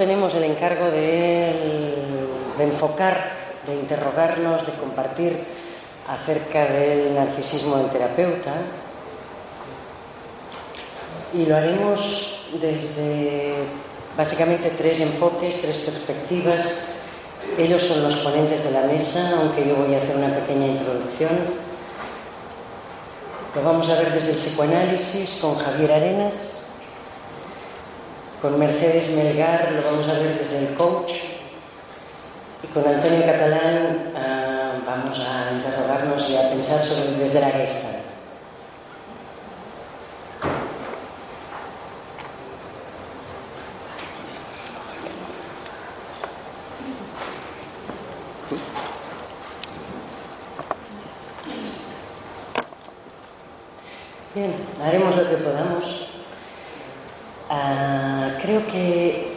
Tenemos el encargo de, enfocar, de interrogarnos, de compartir acerca del narcisismo del terapeuta y lo haremos desde básicamente tres enfoques, tres perspectivas. Ellos son los ponentes de la mesa, aunque yo voy a hacer una pequeña introducción. Lo vamos a ver desde el psicoanálisis con Javier Arenas, con Mercedes Melgar lo vamos a ver desde el coach y con Antonio Catalán uh, vamos a interrogarnos y a pensar sobre desde la gesta. Bien, haremos lo que podamos. Uh, creo que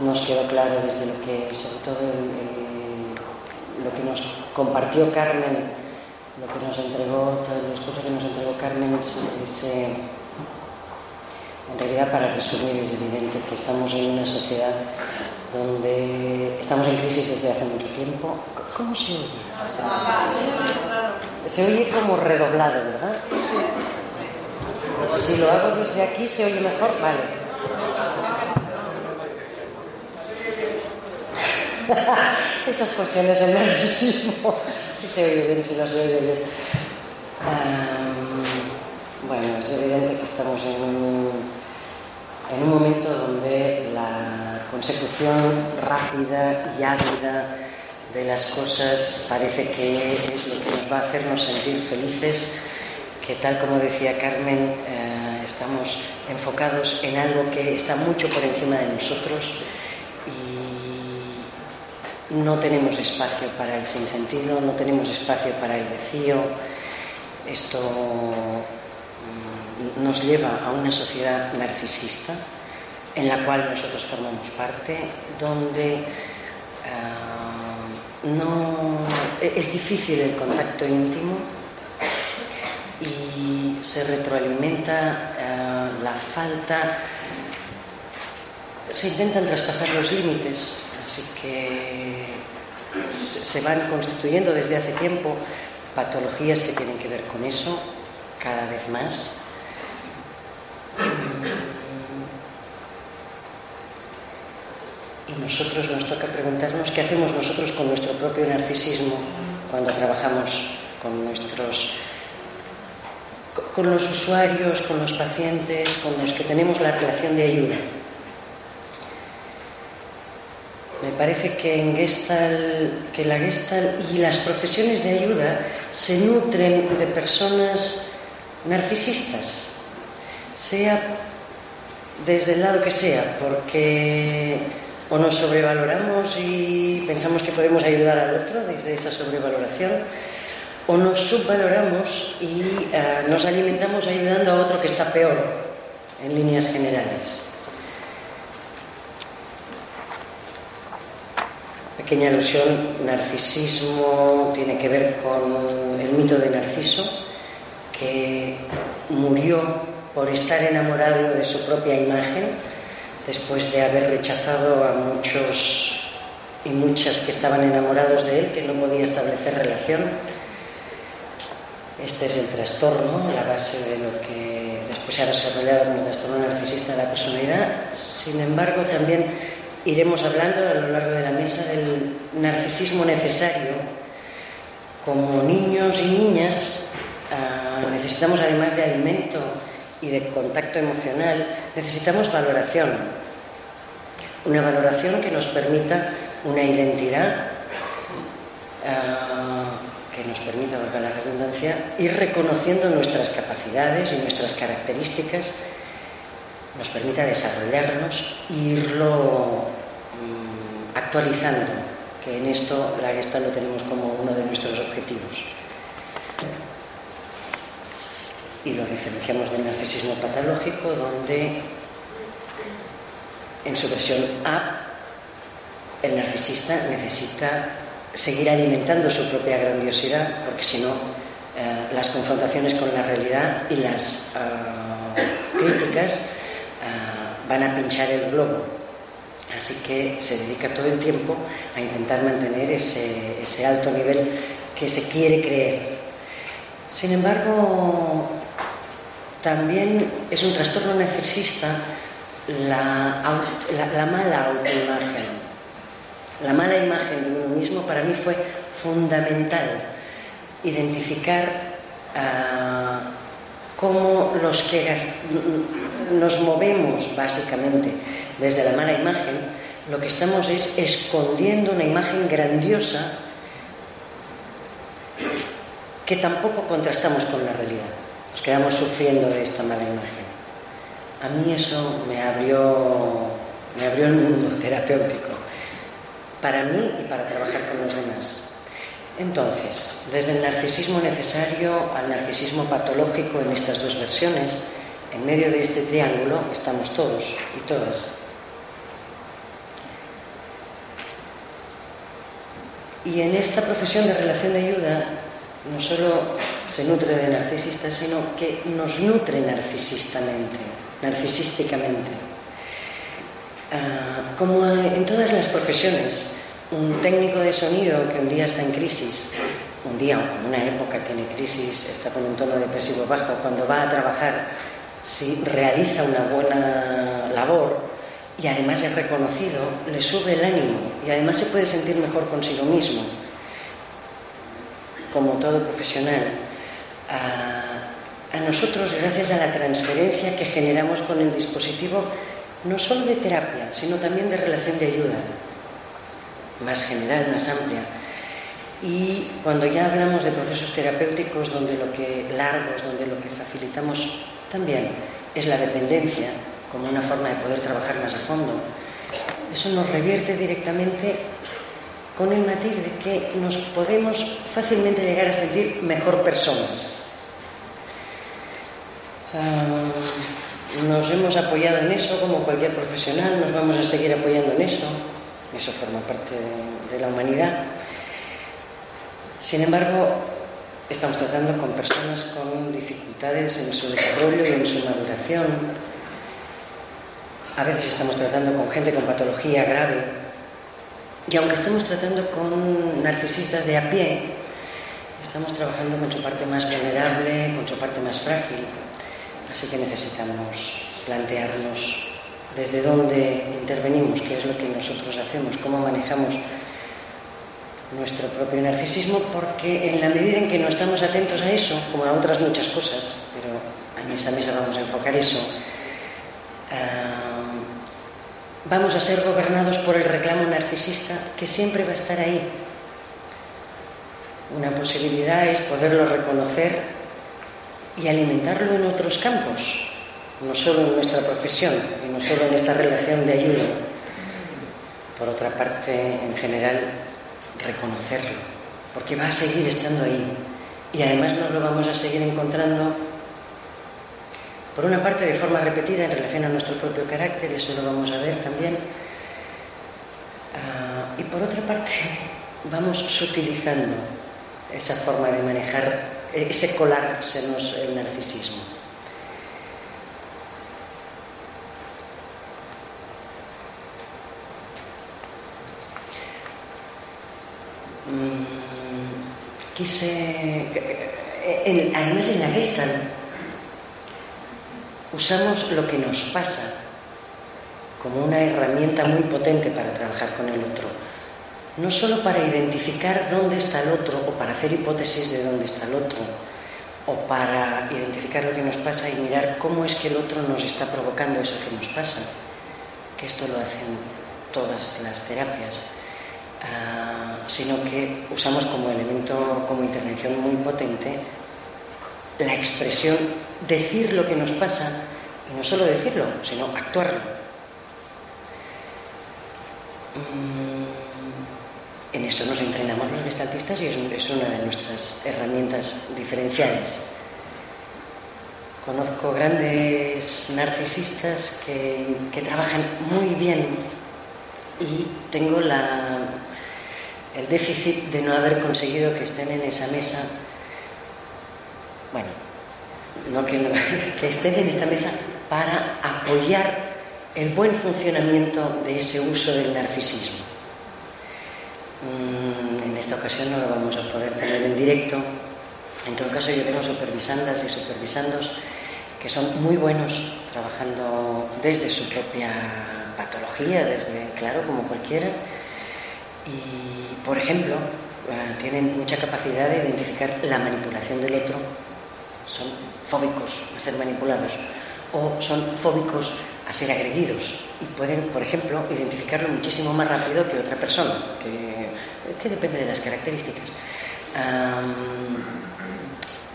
nos quedó claro desde lo que, sobre todo el, el, lo que nos compartió Carmen, lo que nos entregó, todo el discurso que nos entregó Carmen, es, eh, en realidad para resumir es evidente que estamos en una sociedad donde estamos en crisis desde hace mucho tiempo. ¿Cómo se oye? Se oye como redoblado, ¿verdad? Sí. Si lo hago desde aquí, ¿se oye mejor? Vale. Esas cuestiones del nerviosismo. Si se oye bien, si no se oye bien. Bueno, es evidente que estamos en un, en un momento donde la consecución rápida y ávida de las cosas parece que es lo que nos va a hacernos sentir felices que tal como decía Carmen, eh, estamos enfocados en algo que está mucho por encima de nosotros no tenemos espacio para el sinsentido, no tenemos espacio para el vacío. Esto mm, nos lleva a una sociedad narcisista en la cual nosotros formamos parte, donde uh, no es difícil el contacto íntimo y se retroalimenta uh, la falta, se intentan traspasar los límites, así que se van constituyendo desde hace tiempo patologías que tienen que ver con eso, cada vez más. Y nosotros nos toca preguntarnos qué hacemos nosotros con nuestro propio narcisismo cuando trabajamos con nuestros con los usuarios, con los pacientes, con los que tenemos la relación de ayuda. Me parece que en Gestalt, que la Gestalt y las profesiones de ayuda se nutren de personas narcisistas, sea desde el lado que sea, porque o nos sobrevaloramos y pensamos que podemos ayudar al otro desde esa sobrevaloración, o nos subvaloramos y uh, nos alimentamos ayudando a otro que está peor, en líneas generales. Pequeña alusión, narcisismo tiene que ver con el mito de Narciso, que murió por estar enamorado de su propia imagen después de haber rechazado a muchos y muchas que estaban enamorados de él, que no podía establecer relación. Este es el trastorno, la base de lo que después se ha desarrollado como trastorno narcisista de la personalidad. Sin embargo, también iremos hablando a lo largo de la mesa del narcisismo necesario. Como niños y niñas ah, necesitamos, además de alimento y de contacto emocional, necesitamos valoración. Una valoración que nos permita una identidad ah, que nos permita, valga la redundancia, ir reconociendo nuestras capacidades y nuestras características, nos permita desarrollarnos e irlo mm, actualizando, que en esto la Gestalt lo tenemos como uno de nuestros objetivos. Y lo diferenciamos del narcisismo patológico, donde en su versión A el narcisista necesita seguir alimentando su propia grandiosidad, porque si no, eh, las confrontaciones con la realidad y las eh, críticas van a pinchar el globo. Así que se dedica todo el tiempo a intentar mantener ese, alto nivel que se quiere creer. Sin embargo, también es un trastorno narcisista la, la mala autoimagen la mala imagen de uno mismo para mí fue fundamental. Identificar ah, cómo los que nos movemos básicamente desde la mala imagen, lo que estamos es escondiendo una imagen grandiosa que tampoco contrastamos con la realidad. Nos quedamos sufriendo de esta mala imagen. A mí eso me abrió, me abrió el mundo terapéutico para mí y para trabajar con los demás. Entonces, desde el narcisismo necesario al narcisismo patológico en estas dos versiones, en medio de este triángulo estamos todos y todas. Y en esta profesión de relación de ayuda no solo se nutre de narcisistas, sino que nos nutre narcisistamente, narcisísticamente. Ah, como en todas las profesiones, un técnico de sonido que un día está en crisis, un día o una época tiene crisis, está con un tono depresivo bajo, cuando va a trabajar, si realiza una buena labor y además es reconocido, le sube el ánimo y además se puede sentir mejor consigo mismo, como todo profesional. a nosotros, gracias a la transferencia que generamos con el dispositivo, no solo de terapia, sino también de relación de ayuda, más general, más amplia. Y cuando ya hablamos de procesos terapéuticos donde lo que largos, donde lo que facilitamos también es la dependencia como una forma de poder trabajar más a fondo, eso nos revierte directamente con el matiz de que nos podemos fácilmente llegar a sentir mejor personas. Ah, nos hemos apoyado en eso como cualquier profesional, nos vamos a seguir apoyando en eso, eso forma parte de, la humanidad. Sin embargo, estamos tratando con personas con dificultades en su desarrollo y en su maduración. A veces estamos tratando con gente con patología grave. Y aunque estemos tratando con narcisistas de a pie, estamos trabajando con su parte más vulnerable, con su parte más frágil. Así que necesitamos plantearnos desde dónde intervenimos, qué es lo que nosotros hacemos, cómo manejamos nuestro propio narcisismo, porque en la medida en que no estamos atentos a eso, como a otras muchas cosas, pero en esta mesa vamos a enfocar eso, vamos a ser gobernados por el reclamo narcisista que siempre va a estar ahí. Una posibilidad es poderlo reconocer y alimentarlo en otros campos, no solo en nuestra profesión y no solo en esta relación de ayuda. Por otra parte, en general, reconocerlo, porque va a seguir estando ahí y además nos lo vamos a seguir encontrando, por una parte, de forma repetida en relación a nuestro propio carácter, eso lo vamos a ver también, ah, y por otra parte, vamos sutilizando esa forma de manejar ese colársenos el narcisismo. Quise. además, en la Gestalt usamos lo que nos pasa como una herramienta muy potente para trabajar con el otro. No solo para identificar dónde está el otro o para hacer hipótesis de dónde está el otro, o para identificar lo que nos pasa y mirar cómo es que el otro nos está provocando eso que nos pasa, que esto lo hacen todas las terapias, ah, sino que usamos como elemento, como intervención muy potente, la expresión, decir lo que nos pasa, y no solo decirlo, sino actuarlo. Mm, en eso nos entrenamos los gestaltistas y es una de nuestras herramientas diferenciales. Conozco grandes narcisistas que, que trabajan muy bien y tengo la, el déficit de no haber conseguido que estén en esa mesa. Bueno, no que, que estén en esta mesa para apoyar el buen funcionamiento de ese uso del narcisismo. Mm, en esta ocasión no lo vamos a poder tener en directo. En todo caso, yo tengo supervisandas y supervisandos que son muy buenos trabajando desde su propia patología, desde, claro, como cualquiera. Y, por ejemplo, eh, tienen mucha capacidad de identificar la manipulación del otro. Son fóbicos a ser manipulados o son fóbicos a ser agredidos y pueden, por ejemplo, identificarlo muchísimo más rápido que otra persona, que, depende de las características.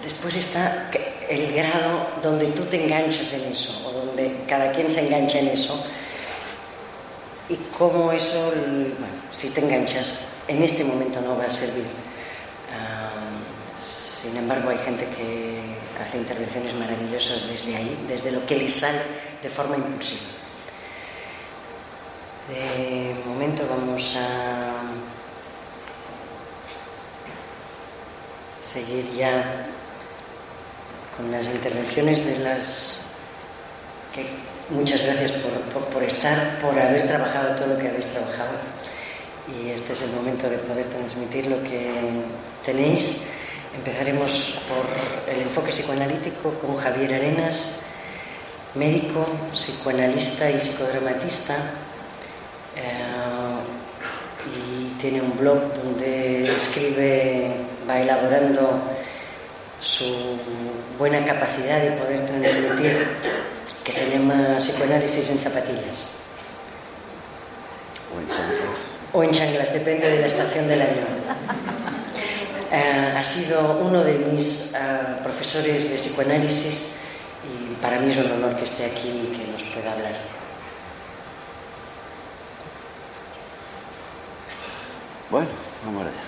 después está el grado donde tú te enganchas en eso, o donde cada quien se engancha en eso, y cómo eso, bueno, si te enganchas, en este momento no va a servir. sin embargo, hay gente que hace intervenciones maravillosas desde ahí, desde lo que les sale de forma impulsiva. De momento vamos a seguir ya con las intervenciones de las que muchas gracias por, estar, por haber trabajado todo lo que habéis trabajado. Y este es el momento de poder transmitir lo que tenéis. Empezaremos por el enfoque psicoanalítico con Javier Arenas, médico, psicoanalista y psicodramatista eh, y tiene un blog donde escribe, va elaborando su buena capacidad de poder transmitir, que se llama Psicoanálisis en zapatillas. O en chanclas. O en chanclas, depende de la estación del año. Eh, ha sido uno de mis eh, profesores de psicoanálisis y para mí es un honor que esté aquí y que nos pueda hablar. Bueno, vamos allá.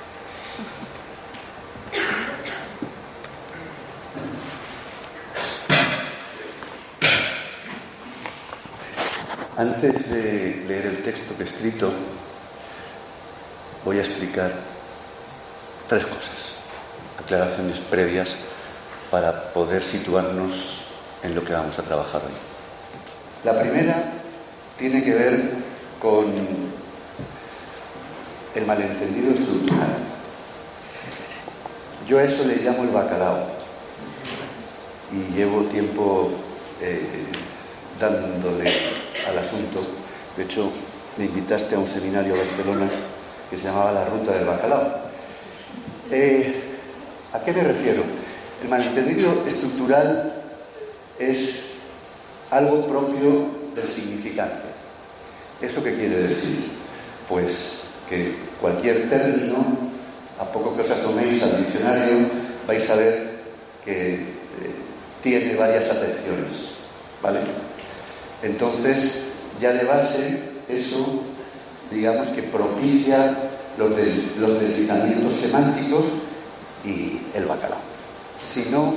Antes de leer el texto que he escrito, voy a explicar tres cosas, aclaraciones previas para poder situarnos en lo que vamos a trabajar hoy. La primera tiene que ver con el malentendido estructural. Yo a eso le llamo el bacalao y llevo tiempo eh, dándole al asunto. De hecho, me invitaste a un seminario a Barcelona que se llamaba La Ruta del Bacalao. Eh, ¿A qué me refiero? El malentendido estructural es algo propio del significante. ¿Eso qué quiere decir? Pues que cualquier término, a poco que os asoméis al diccionario, vais a ver que eh, tiene varias acepciones. ¿Vale? Entonces, ya de base, eso, digamos que propicia los, los deslizamientos semánticos y el bacalao. Si no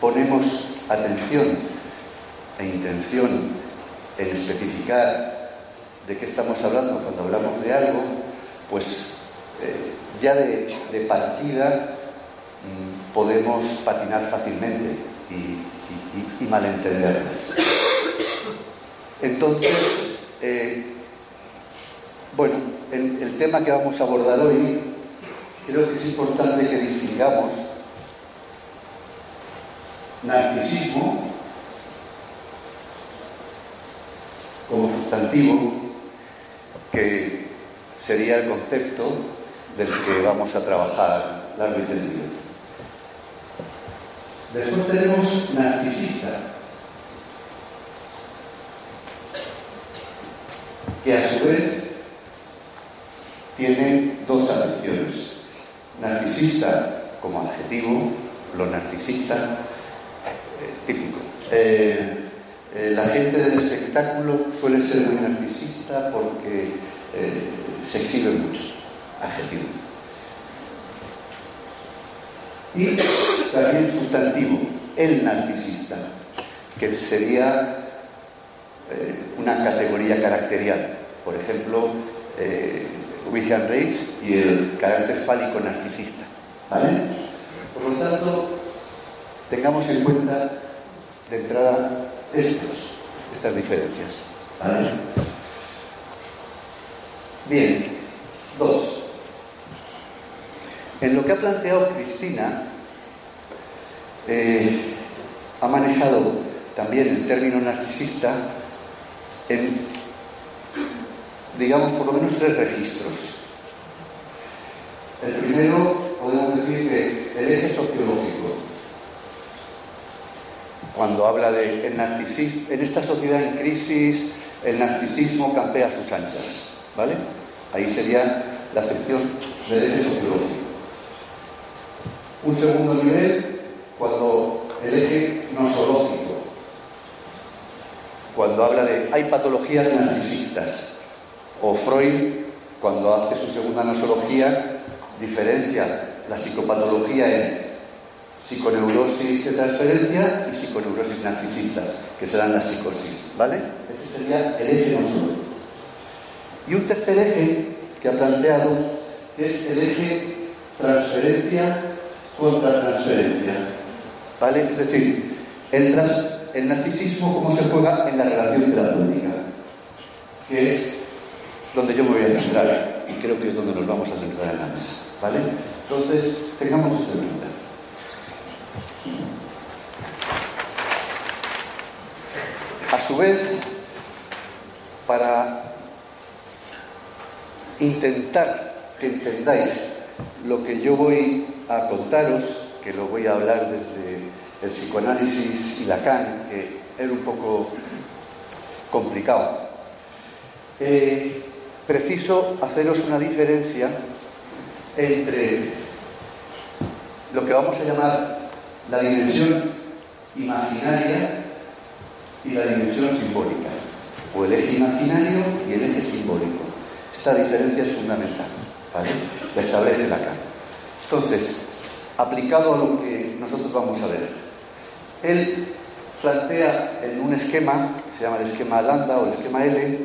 ponemos atención e intención en especificar de qué estamos hablando cuando hablamos de algo, pues eh, ya de, partida mm, podemos patinar fácilmente y, malentendernos. Entonces, eh, bueno, el, tema que vamos a abordar hoy creo que es importante que distingamos narcisismo como sustantivo, que sería el concepto del que vamos a trabajar largo y tendido. Después tenemos narcisista, que a su vez tiene dos acepciones. Narcisista como adjetivo, lo narcisista eh, típico. Eh, eh, la gente del espectáculo suele ser muy narcisista porque se exhibe mucho, adjetivo. Y también sustantivo, el narcisista, que sería una categoría caracterial. Por ejemplo, William Reich y el carácter fálico narcisista. ¿Vale? Por lo tanto, tengamos en cuenta de entrada estos, estas diferencias. ¿Vale? Bien, dos. En lo que ha planteado Cristina, eh, ha manejado también el término narcisista en digamos, por lo menos tres registros. El primero, podemos decir que el eje sociológico, cuando habla de el narcisismo, en esta sociedad en crisis, el narcisismo campea sus anchas, ¿vale? Ahí sería la acepción del eje sociológico. Un segundo nivel, cuando el eje nosológico, cuando habla de hay patologías narcisistas, o Freud, cuando hace su segunda nosología, diferencia la psicopatología en psiconeurosis de transferencia y psiconeurosis narcisista, que serán las psicosis, ¿vale? Ese sería el eje nosológico. Y un tercer eje que ha planteado es el eje transferencia contra transferencia, ¿vale? Es decir, el, el narcisismo cómo se juega en la relación terapéutica, que es donde yo me voy a centrar y creo que es donde nos vamos a centrar en la mesa. ¿Vale? Entonces, tengamos esto en. A su vez, para intentar que entendáis lo que yo voy a contaros, que lo voy a hablar desde el psicoanálisis y Lacan, que es un poco complicado. Eh, preciso haceros una diferencia entre lo que vamos a llamar la dimensión imaginaria y la dimensión simbólica, o el eje imaginario y el eje simbólico. Esta diferencia es fundamental, ¿vale? La establece Lacan. Entonces, aplicado a lo que nosotros vamos a ver, él plantea en un esquema, que se llama el esquema Lambda o el esquema L,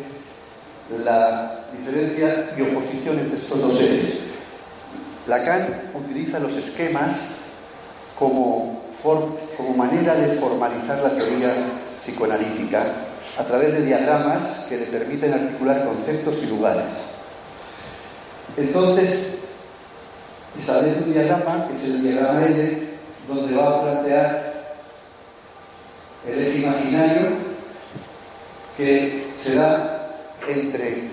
la diferencia y oposición entre estos dos ejes. Lacan utiliza los esquemas como, como manera de formalizar la teoría psicoanalítica a través de diagramas que le permiten articular conceptos y lugares. Entonces, establece un diagrama, que es el diagrama L, donde va a plantear el eje imaginario que se da entre,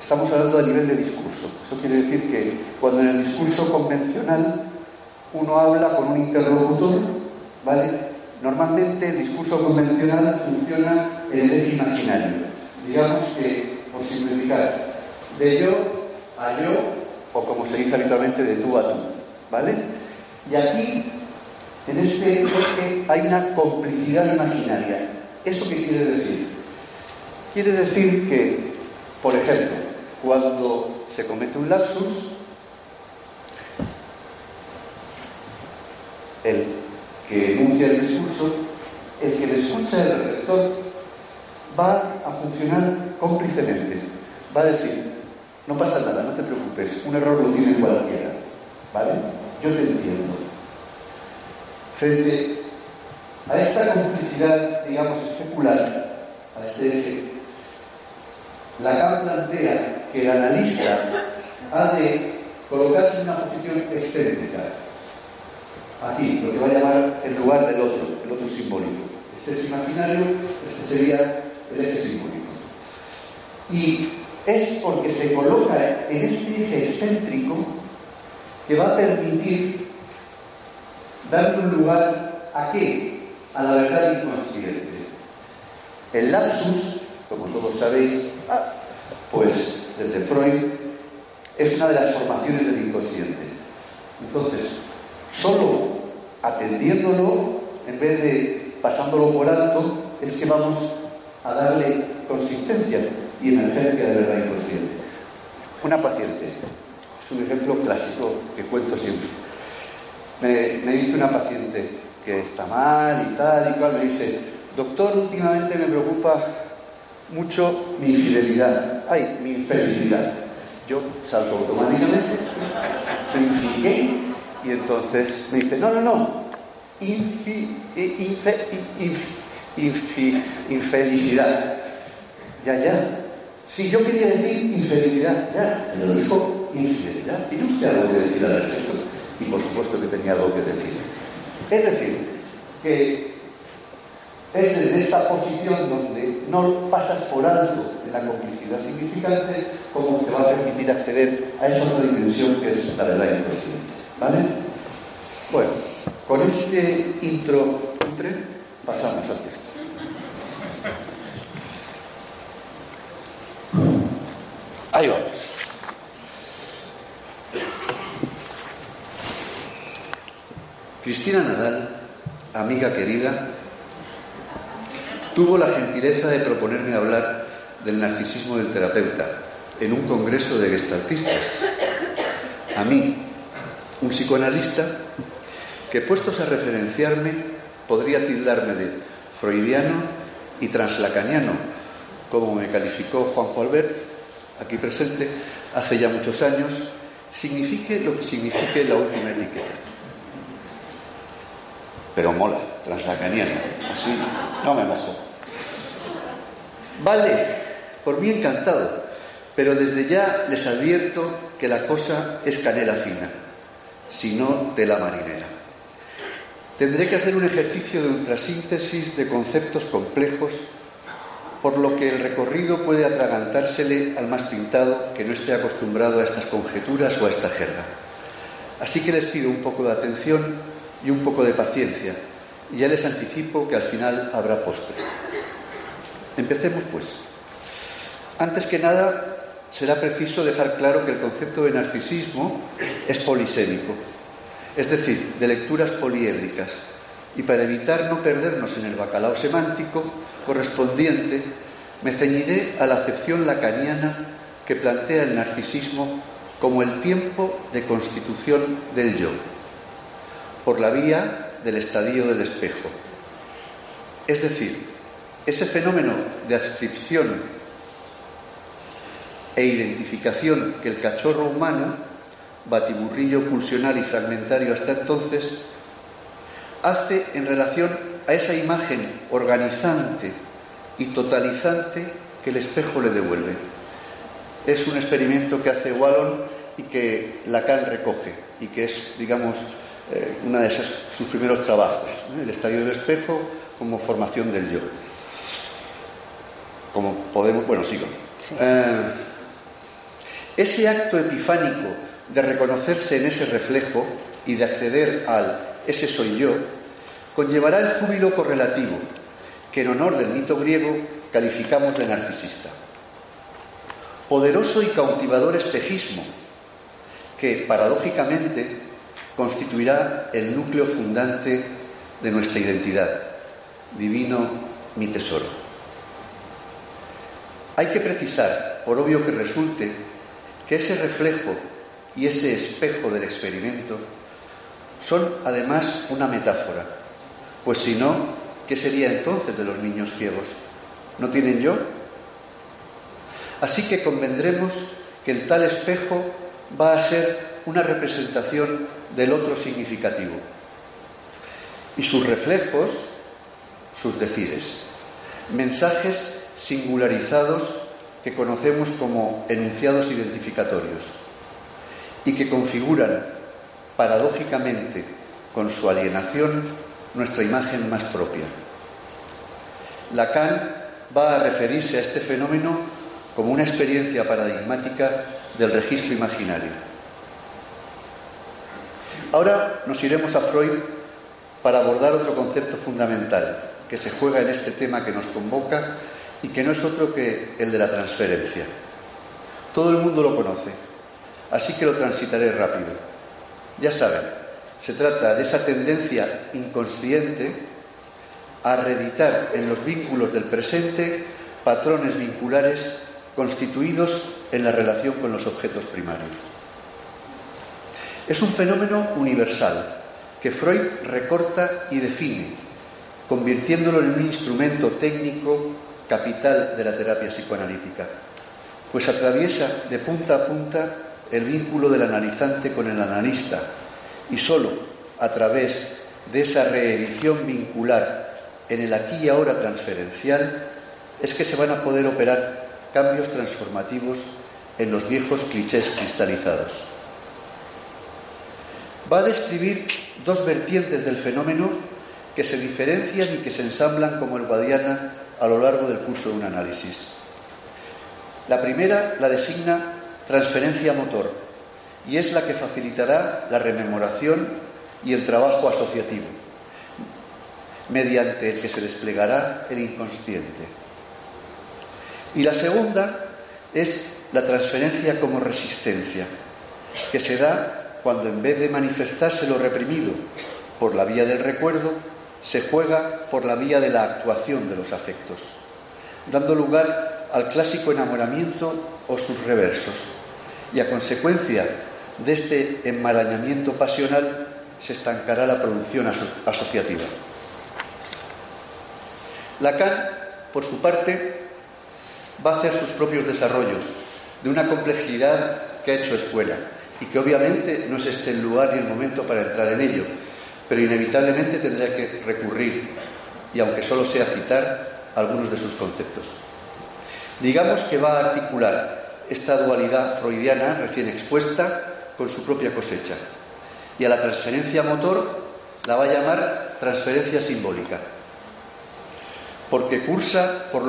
estamos hablando a nivel de discurso, esto quiere decir que cuando en el discurso convencional uno habla con un interlocutor, ¿vale? Normalmente el discurso convencional funciona en el eje imaginario. Digamos que, por simplificar, de yo a yo, o como se dice habitualmente, de tú a tú, ¿vale? Y aquí, en este eje, hay una complicidad imaginaria. ¿Eso qué quiere decir? Quiere decir que, por ejemplo, cuando se comete un lapsus, el que enuncia el discurso, el que le escucha el receptor, va a funcionar cómplicemente. Va a decir, no pasa nada, no te preocupes, un error lo tiene cualquiera. ¿Vale? Yo te entiendo. Frente a esta complicidad, digamos, especular, a este eje Lacan plantea que el analista ha de colocarse en una posición excéntrica. Aquí, lo que va a llamar el lugar del otro, el otro simbólico. Este es imaginario, este sería el eje simbólico. Y es porque se coloca en este eje excéntrico que va a permitir darle un lugar a qué? A la verdad inconsciente. El lapsus, como todos sabéis, ah, pues desde Freud es una de las formaciones del inconsciente. Entonces, solo atendiéndolo, en vez de pasándolo por alto, es que vamos a darle consistencia y emergencia de verdad inconsciente. Una paciente, es un ejemplo clásico que cuento siempre. Me, dice una paciente que está mal y tal y cual, me dice, doctor, últimamente me preocupa mucho mi infidelidad, ay, mi infelicidad. Yo salto automáticamente, se y entonces me dice, no, no, no, infi, infelicidad. Ya, ya. Si yo quería decir infelicidad, ya, me lo dijo infidelidad. ¿Tiene usted algo que decir al respecto? Y por supuesto que tenía algo que decir. Es decir, que es desde esta posición donde no pasas por alto en la complicidad significante como te va a permitir acceder a esa otra dimensión que es la verdad inconsciente. ¿Vale? Bueno, con este intro pasamos al texto. Ahí vamos. Cristina Nadal, amiga querida, tuvo la gentileza de proponerme hablar del narcisismo del terapeuta en un congreso de gestaltistas. A mí, un psicoanalista, que puestos a referenciarme podría tildarme de freudiano y translacaniano, como me calificó Juanjo Albert, aquí presente, hace ya muchos años, signifique lo que signifique la última etiqueta. Pero mola, translacaniano, así no me mojo. Vale, por mí encantado, pero desde ya les advierto que la cosa es canela fina, si no tela marinera. Tendré que hacer un ejercicio de ultrasíntesis de conceptos complejos, por lo que el recorrido puede atragantársele al más pintado que no esté acostumbrado a estas conjeturas o a esta jerga. Así que les pido un poco de atención y un poco de paciencia, y ya les anticipo que al final habrá postre. Empecemos pues. Antes que nada, será preciso dejar claro que el concepto de narcisismo es polisémico, es decir, de lecturas poliédricas. Y para evitar no perdernos en el bacalao semántico correspondiente, me ceñiré a la acepción lacaniana que plantea el narcisismo como el tiempo de constitución del yo, por la vía del estadio del espejo. Es decir, ese fenómeno de adscripción e identificación que el cachorro humano, batiburrillo pulsional y fragmentario hasta entonces, hace en relación a esa imagen organizante y totalizante que el espejo le devuelve. Es un experimento que hace Wallon y que Lacan recoge y que es, digamos, eh, una de esas, sus primeros trabajos, el estadio del espejo como formación del yo. Como podemos, bueno, sigo. Eh, ese acto epifánico de reconocerse en ese reflejo y de acceder al ese soy yo, conllevará el júbilo correlativo, que en honor del mito griego calificamos de narcisista. Poderoso y cautivador espejismo, que paradójicamente constituirá el núcleo fundante de nuestra identidad. Divino mi tesoro. Hay que precisar, por obvio que resulte, que ese reflejo y ese espejo del experimento son además una metáfora, pues si no, ¿qué sería entonces de los niños ciegos? ¿No tienen yo? Así que convendremos que el tal espejo va a ser una representación del otro significativo y sus reflejos, sus decires, mensajes singularizados que conocemos como enunciados identificatorios y que configuran paradójicamente con su alienación nuestra imagen más propia. Lacan va a referirse a este fenómeno como una experiencia paradigmática del registro imaginario. Ahora nos iremos a Freud para abordar otro concepto fundamental que se juega en este tema que nos convoca y que no es otro que el de la transferencia. Todo el mundo lo conoce, así que lo transitaré rápido. Ya saben, se trata de esa tendencia inconsciente a reeditar en los vínculos del presente patrones vinculares constituidos en la relación con los objetos primarios. Es un fenómeno universal que Freud recorta y define, convirtiéndolo en un instrumento técnico capital de la terapia psicoanalítica, pues atraviesa de punta a punta el vínculo del analizante con el analista y sólo a través de esa reedición vincular en el aquí y ahora transferencial es que se van a poder operar cambios transformativos en los viejos clichés cristalizados. Va a describir dos vertientes del fenómeno que se diferencian y que se ensamblan como el Guadiana a lo largo del curso de un análisis. La primera la designa transferencia motor y es la que facilitará la rememoración y el trabajo asociativo, mediante el que se desplegará el inconsciente. Y la segunda es la transferencia como resistencia, que se da cuando en vez de manifestarse lo reprimido por la vía del recuerdo, se juega por la vía de la actuación de los afectos, dando lugar al clásico enamoramiento o sus reversos. Y a consecuencia de este enmarañamiento pasional se estancará la producción asociativa. Lacan, por su parte, va a hacer sus propios desarrollos de una complejidad que ha hecho escuela y que obviamente no es este el lugar y el momento para entrar en ello, pero inevitablemente tendría que recurrir, y aunque solo sea citar, algunos de sus conceptos. Digamos que va a articular esta dualidad freudiana recién expuesta con su propia cosecha, y a la transferencia motor la va a llamar transferencia simbólica, porque cursa por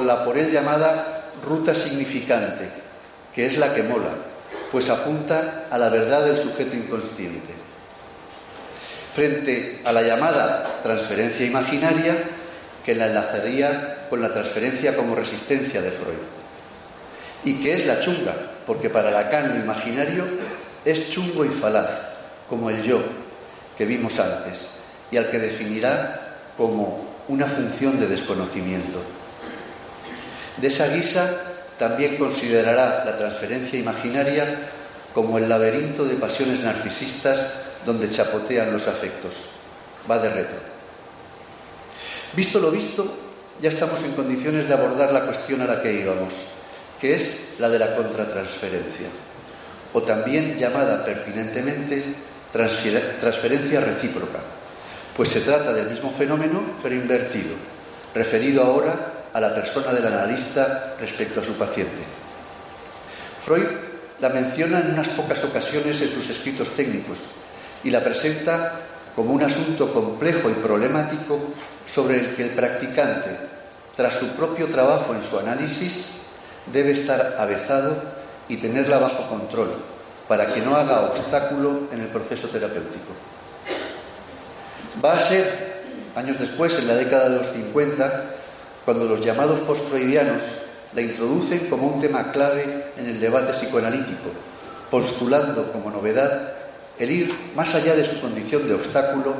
la por él llamada ruta significante, que es la que mola, pues apunta a la verdad del sujeto inconsciente frente a la llamada transferencia imaginaria que la enlazaría con la transferencia como resistencia de Freud. Y que es la chunga, porque para Lacan lo imaginario es chungo y falaz, como el yo que vimos antes, y al que definirá como una función de desconocimiento. De esa guisa también considerará la transferencia imaginaria como el laberinto de pasiones narcisistas donde chapotean los afectos. Va de retro. Visto lo visto, ya estamos en condiciones de abordar la cuestión a la que íbamos, que es la de la contratransferencia, o también llamada pertinentemente transferencia recíproca, pues se trata del mismo fenómeno pero invertido, referido ahora a la persona del analista respecto a su paciente. Freud la menciona en unas pocas ocasiones en sus escritos técnicos, y la presenta como un asunto complejo y problemático sobre el que el practicante, tras su propio trabajo en su análisis, debe estar avezado y tenerla bajo control para que no haga obstáculo en el proceso terapéutico. Va a ser, años después, en la década de los 50, cuando los llamados postfreudianos la introducen como un tema clave en el debate psicoanalítico, postulando como novedad el ir más allá de su condición de obstáculo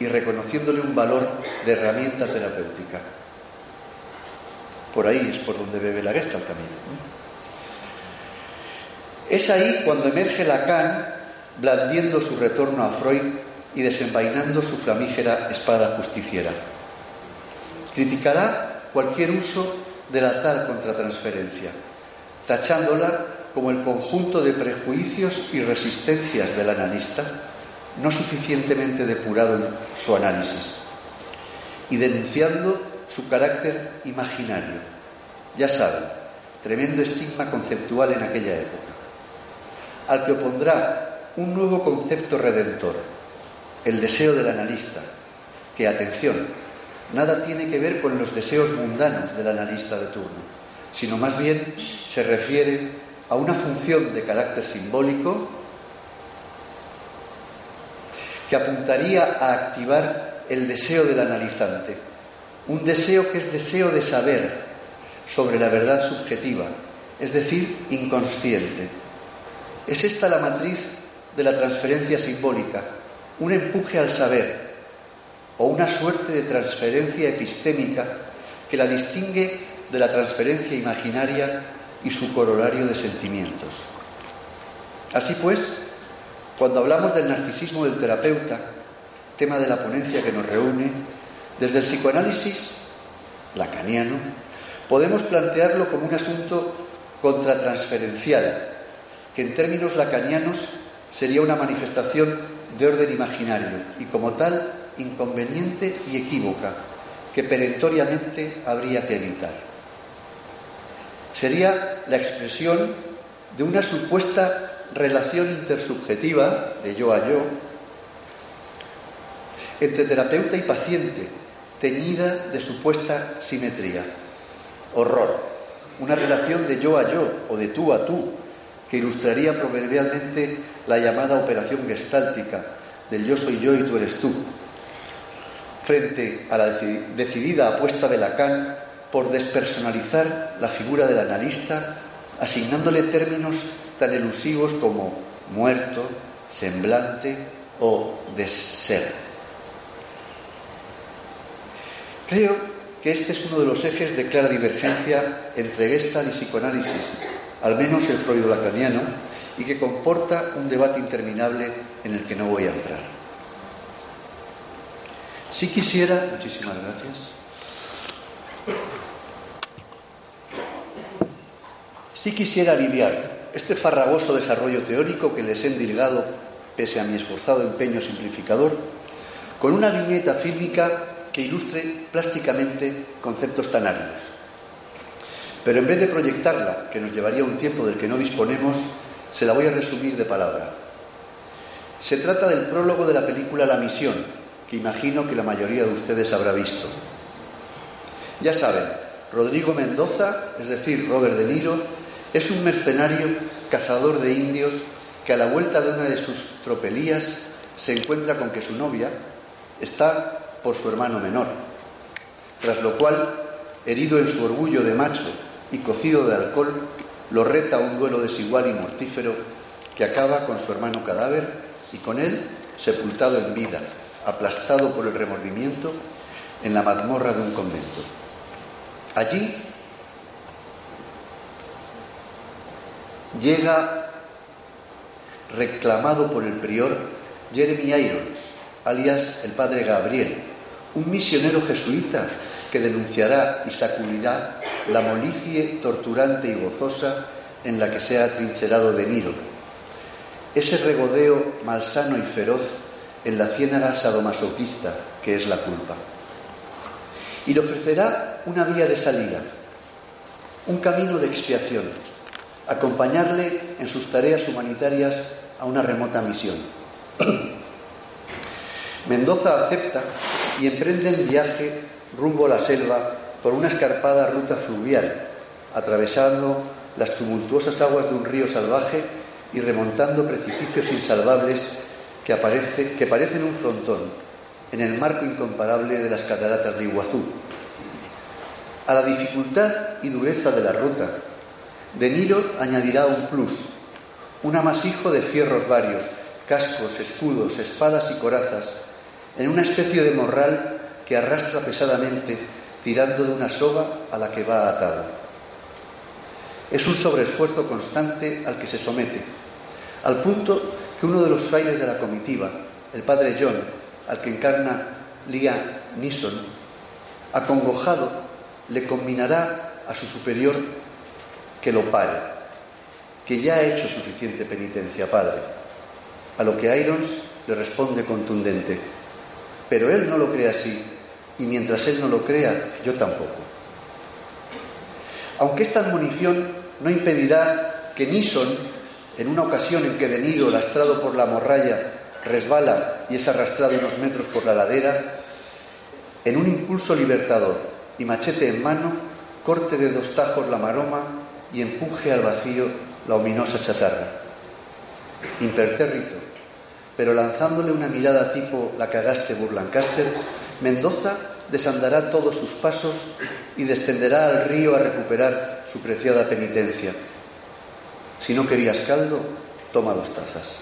y reconociéndole un valor de herramienta terapéutica. Por ahí es por donde bebe la Gestalt también. Es ahí cuando emerge Lacan blandiendo su retorno a Freud y desenvainando su flamígera espada justiciera. Criticará cualquier uso de la tal contratransferencia, tachándola como el conjunto de prejuicios y resistencias del analista, no suficientemente depurado en su análisis, y denunciando su carácter imaginario. Ya saben, tremendo estigma conceptual en aquella época. al que opondrá un nuevo concepto redentor, el deseo del analista, que, atención, nada tiene que ver con los deseos mundanos del analista de turno, sino más bien se refiere a una función de carácter simbólico que apuntaría a activar el deseo del analizante, un deseo que es deseo de saber sobre la verdad subjetiva, es decir, inconsciente. Es esta la matriz de la transferencia simbólica, un empuje al saber o una suerte de transferencia epistémica que la distingue de la transferencia imaginaria y su corolario de sentimientos. Así pues, cuando hablamos del narcisismo del terapeuta, tema de la ponencia que nos reúne, desde el psicoanálisis lacaniano, podemos plantearlo como un asunto contratransferencial, que en términos lacanianos sería una manifestación de orden imaginario y como tal inconveniente y equívoca, que perentoriamente habría que evitar. Sería la expresión de una supuesta relación intersubjetiva, de yo a yo, entre terapeuta y paciente, teñida de supuesta simetría. Horror. Una relación de yo a yo o de tú a tú, que ilustraría proverbialmente la llamada operación gestáltica del yo soy yo y tú eres tú, frente a la decidida apuesta de Lacan por despersonalizar la figura del analista, asignándole términos tan elusivos como muerto, semblante o ser. Creo que este es uno de los ejes de clara divergencia entre Gestalt y psicoanálisis, al menos el freudo-lacaniano, y que comporta un debate interminable en el que no voy a entrar. Si quisiera, muchísimas gracias. Si quisiera aliviar este farragoso desarrollo teórico que les he endilgado, pese a mi esforzado empeño simplificador, con una viñeta fílmica que ilustre plásticamente conceptos tan áridos. Pero en vez de proyectarla, que nos llevaría un tiempo del que no disponemos, se la voy a resumir de palabra. Se trata del prólogo de la película La Misión, que imagino que la mayoría de ustedes habrá visto. Ya saben, Rodrigo Mendoza, es decir, Robert De Niro, es un mercenario cazador de indios que a la vuelta de una de sus tropelías se encuentra con que su novia está por su hermano menor, tras lo cual, herido en su orgullo de macho y cocido de alcohol, lo reta a un duelo desigual y mortífero que acaba con su hermano cadáver y con él sepultado en vida, aplastado por el remordimiento en la mazmorra de un convento. Allí llega reclamado por el prior Jeremy Irons, alias el padre Gabriel, un misionero jesuita que denunciará y sacudirá la molicie torturante y gozosa en la que se ha atrincherado de Niro. Ese regodeo malsano y feroz en la ciénaga sadomasoquista que es la culpa. Y le ofrecerá una vía de salida, un camino de expiación, acompañarle en sus tareas humanitarias a una remota misión. Mendoza acepta y emprende el viaje rumbo a la selva por una escarpada ruta fluvial, atravesando las tumultuosas aguas de un río salvaje y remontando precipicios insalvables que, aparece, que parecen un frontón en el marco incomparable de las cataratas de Iguazú. A la dificultad y dureza de la ruta de Niro añadirá un plus, un amasijo de fierros varios, cascos, escudos, espadas y corazas, en una especie de morral que arrastra pesadamente tirando de una soga a la que va atado. Es un sobreesfuerzo constante al que se somete, al punto que uno de los frailes de la comitiva, el padre John, al que encarna Lia Neeson, acongojado, le combinará a su superior que lo pare, que ya ha hecho suficiente penitencia, Padre. A lo que Irons le responde contundente, pero él no lo cree así, y mientras él no lo crea, yo tampoco. Aunque esta admonición no impedirá que Nison en una ocasión en que De Niro, lastrado por la morralla, resbala y es arrastrado unos metros por la ladera, en un impulso libertador y machete en mano, corte de dos tajos la maroma y empuje al vacío la ominosa chatarra. Impertérrito, pero lanzándole una mirada tipo la cagaste Burlancaster, Mendoza desandará todos sus pasos y descenderá al río a recuperar su preciada penitencia. Si no querías caldo, toma dos tazas.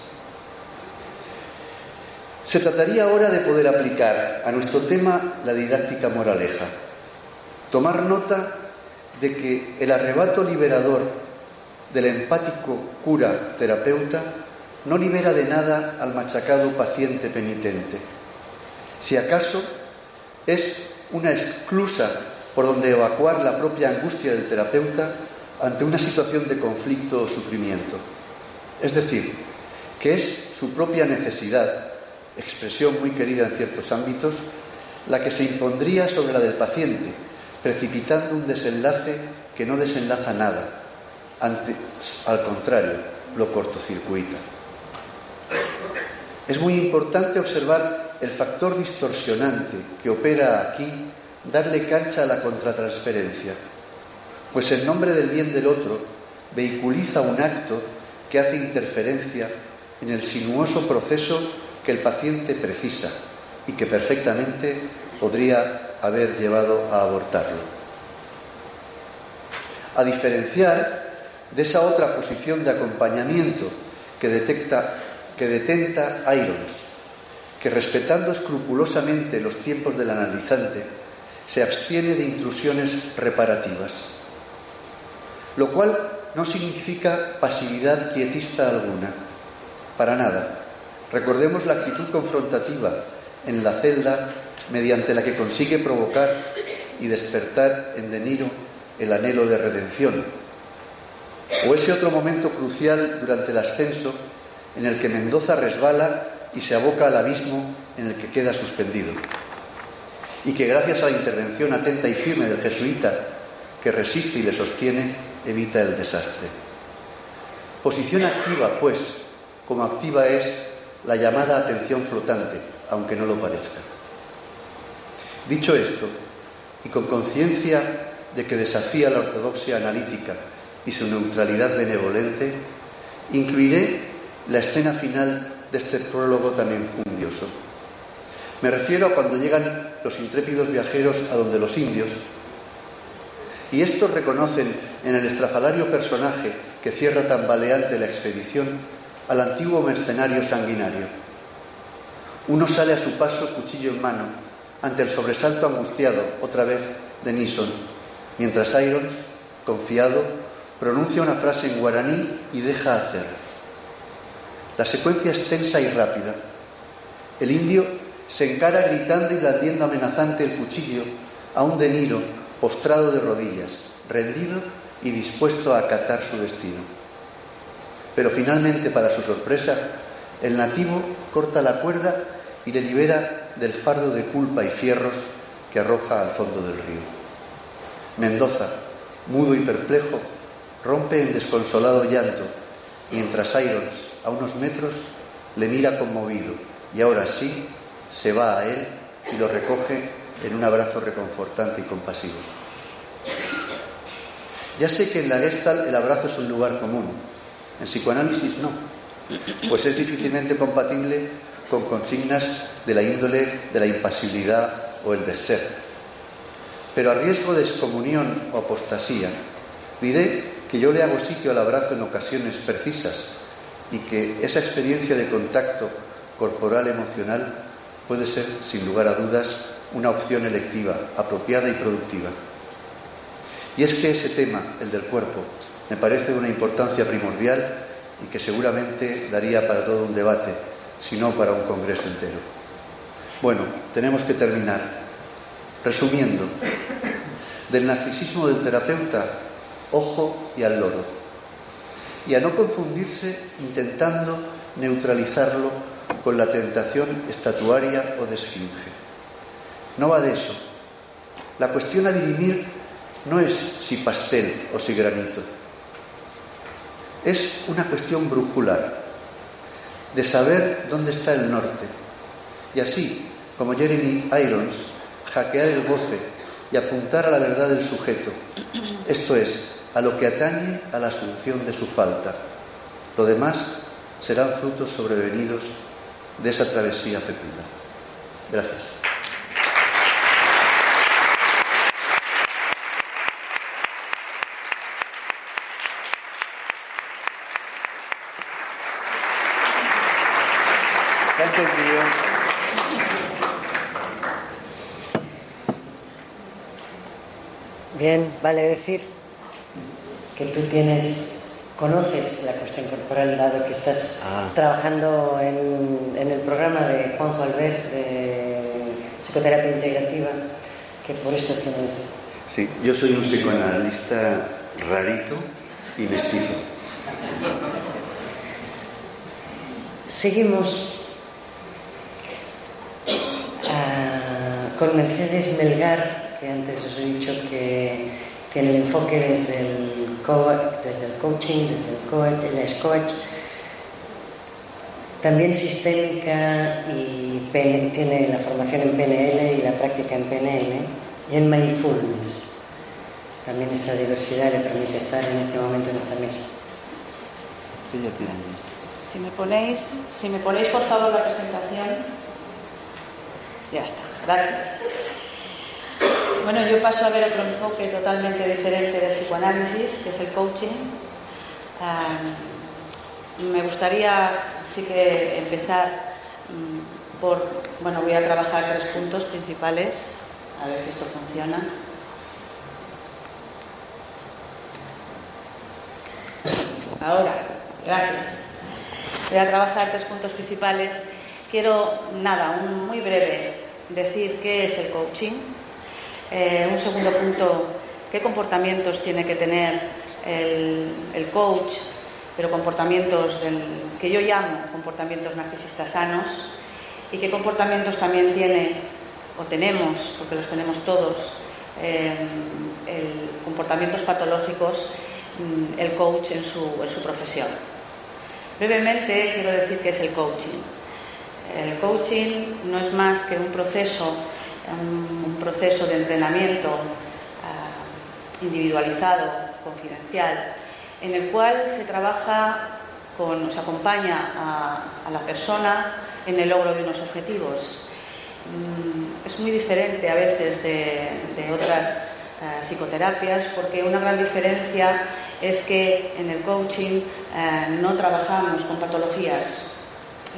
Se trataría ahora de poder aplicar a nuestro tema la didáctica moraleja. Tomar nota de que el arrebato liberador del empático cura terapeuta no libera de nada al machacado paciente penitente. Si acaso es una exclusa por donde evacuar la propia angustia del terapeuta ante una situación de conflicto o sufrimiento. Es decir, que es su propia necesidad, expresión muy querida en ciertos ámbitos, la que se impondría sobre la del paciente, precipitando un desenlace que no desenlaza nada, ante, al contrario, lo cortocircuita. Es muy importante observar el factor distorsionante que opera aquí, darle cancha a la contratransferencia, pues en nombre del bien del otro vehiculiza un acto que hace interferencia en el sinuoso proceso que el paciente precisa y que perfectamente podría haber llevado a abortarlo. A diferenciar de esa otra posición de acompañamiento que detecta que detenta Irons, que respetando escrupulosamente los tiempos del analizante, se abstiene de intrusiones reparativas, lo cual no significa pasividad quietista alguna, para nada. Recordemos la actitud confrontativa en la celda mediante la que consigue provocar y despertar en De Niro el anhelo de redención, o ese otro momento crucial durante el ascenso en el que Mendoza resbala y se aboca al abismo en el que queda suspendido. Y que gracias a la intervención atenta y firme del jesuita, que resiste y le sostiene, evita el desastre. Posición activa, pues, como activa es la llamada atención flotante, aunque no lo parezca. Dicho esto, y con conciencia de que desafía la ortodoxia analítica y su neutralidad benevolente, incluiré la escena final de este prólogo tan enjundioso. Me refiero a cuando llegan los intrépidos viajeros a donde los indios, y estos reconocen en el estrafalario personaje que cierra tambaleante la expedición al antiguo mercenario sanguinario. Uno sale a su paso cuchillo en mano ante el sobresalto angustiado, otra vez, de Nison, mientras Irons, confiado, pronuncia una frase en guaraní y deja hacer. La secuencia es tensa y rápida. El indio se encara gritando y blandiendo amenazante el cuchillo a un De Niro postrado de rodillas, rendido y dispuesto a acatar su destino. Pero finalmente, para su sorpresa, el nativo corta la cuerda y le libera del fardo de culpa y fierros que arroja al fondo del río. Mendoza, mudo y perplejo, rompe en desconsolado llanto, mientras Irons a unos metros, le mira conmovido y ahora sí se va a él y lo recoge en un abrazo reconfortante y compasivo. Ya sé que en la Gestalt el abrazo es un lugar común, en psicoanálisis no, pues es difícilmente compatible con consignas de la índole de la impasibilidad o el ser. Pero a riesgo de excomunión o apostasía, diré que yo le hago sitio al abrazo en ocasiones precisas y que esa experiencia de contacto corporal emocional puede ser, sin lugar a dudas, una opción electiva, apropiada y productiva. Y es que ese tema, el del cuerpo, me parece de una importancia primordial y que seguramente daría para todo un debate, si no para un congreso entero. Bueno, tenemos que terminar. Resumiendo, del narcisismo del terapeuta, ojo y al loro y a no confundirse intentando neutralizarlo con la tentación estatuaria o de esfinge. No va de eso. La cuestión a dirimir no es si pastel o si granito. Es una cuestión brujular, de saber dónde está el norte. Y así, como Jeremy Irons, hackear el goce y apuntar a la verdad del sujeto, esto es, a lo que atañe a la asunción de su falta. Lo demás serán frutos sobrevenidos de esa travesía fecunda. Gracias. Bien, vale decir que tú tienes, conoces la cuestión corporal, dado que estás ah. trabajando en, en, el programa de Juanjo Albert de psicoterapia integrativa, que por eso tienes. Sí, yo soy un psicoanalista rarito y mestizo. Seguimos uh, con Mercedes Melgar que antes os he dicho que tiene el enfoque desde el, desde el coaching, desde el coach, ella es coach, también sistémica y tiene la formación en PNL y la práctica en PNL y en mindfulness. También esa diversidad le permite estar en este momento en esta mesa. Si me ponéis, si me ponéis por favor la presentación, ya está. Gracias. Bueno, yo paso a ver otro enfoque totalmente diferente del psicoanálisis, que es el coaching. me gustaría, sí que empezar mm, por, bueno, voy a trabajar tres puntos principales, a ver si esto funciona. Ahora, gracias. Voy a trabajar tres puntos principales. Quiero, nada, un muy breve, decir qué es el coaching eh, un segundo punto, qué comportamientos tiene que tener el, coach, pero comportamientos que yo llamo comportamientos narcisistas sanos y qué comportamientos también tiene o tenemos, porque los tenemos todos, eh, comportamientos patológicos mm, el coach en su, en su profesión. Brevemente quiero decir qué es el coaching. El coaching no es más que un proceso un, proceso de entrenamiento ah, individualizado, confidencial, en el cual se trabaja con, se acompaña a, la persona en el logro de unos objetivos. Mm, es muy diferente a veces de, otras ah, psicoterapias porque una gran diferencia es que en el coaching ah, no trabajamos con patologías,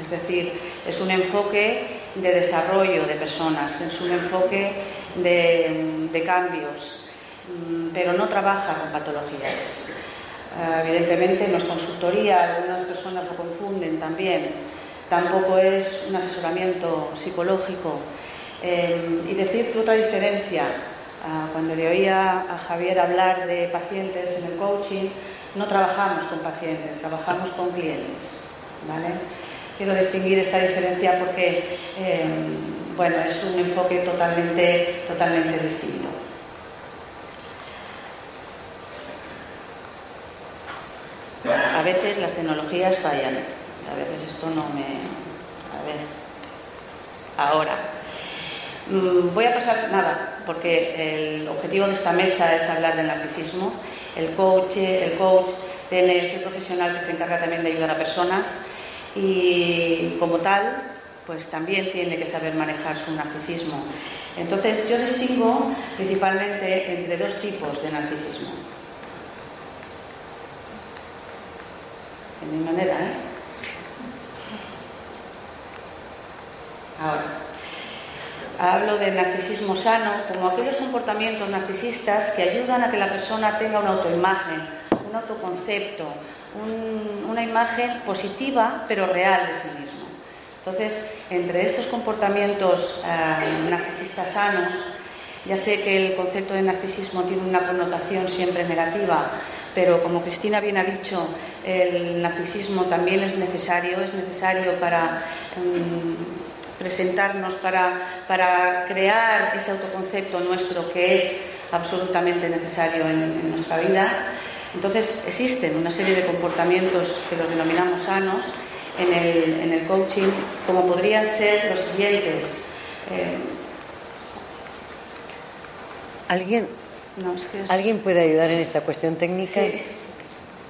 es decir, es un enfoque de desarrollo de personas, es un enfoque de, cambios, mm, pero no trabaja con patologías. Eh, evidentemente, no es consultoría, algunas personas lo confunden también. Tampoco es un asesoramiento psicológico. Eh, y decirte otra diferencia, ah, cuando le oía a Javier hablar de pacientes en el coaching, no trabajamos con pacientes, trabajamos con clientes. ¿vale? Quiero distinguir esta diferencia porque eh, bueno, es un enfoque totalmente, totalmente distinto. A veces las tecnologías fallan, a veces esto no me... A ver, ahora. Mm, voy a pasar nada, porque el objetivo de esta mesa es hablar del narcisismo. El coach, el coach tiene ese profesional que se encarga también de ayudar a personas y como tal, pues también tiene que saber manejar su narcisismo. Entonces yo distingo principalmente entre dos tipos de narcisismo. De mi manera, ¿eh? Ahora, hablo del narcisismo sano como aquellos comportamientos narcisistas que ayudan a que la persona tenga una autoimagen, un autoconcepto, una imagen positiva pero real de sí mismo. Entonces, entre estos comportamientos eh, narcisistas sanos, ya sé que el concepto de narcisismo tiene una connotación siempre negativa, pero como Cristina bien ha dicho, el narcisismo también es necesario, es necesario para mm, presentarnos, para, para, crear ese autoconcepto nuestro que es absolutamente necesario en nuestra vida. Entonces, existen una serie de comportamientos que los denominamos sanos en el, en el coaching, como podrían ser los siguientes. Eh, ¿Alguien, no, es que es- ¿Alguien puede ayudar en esta cuestión técnica? Sí.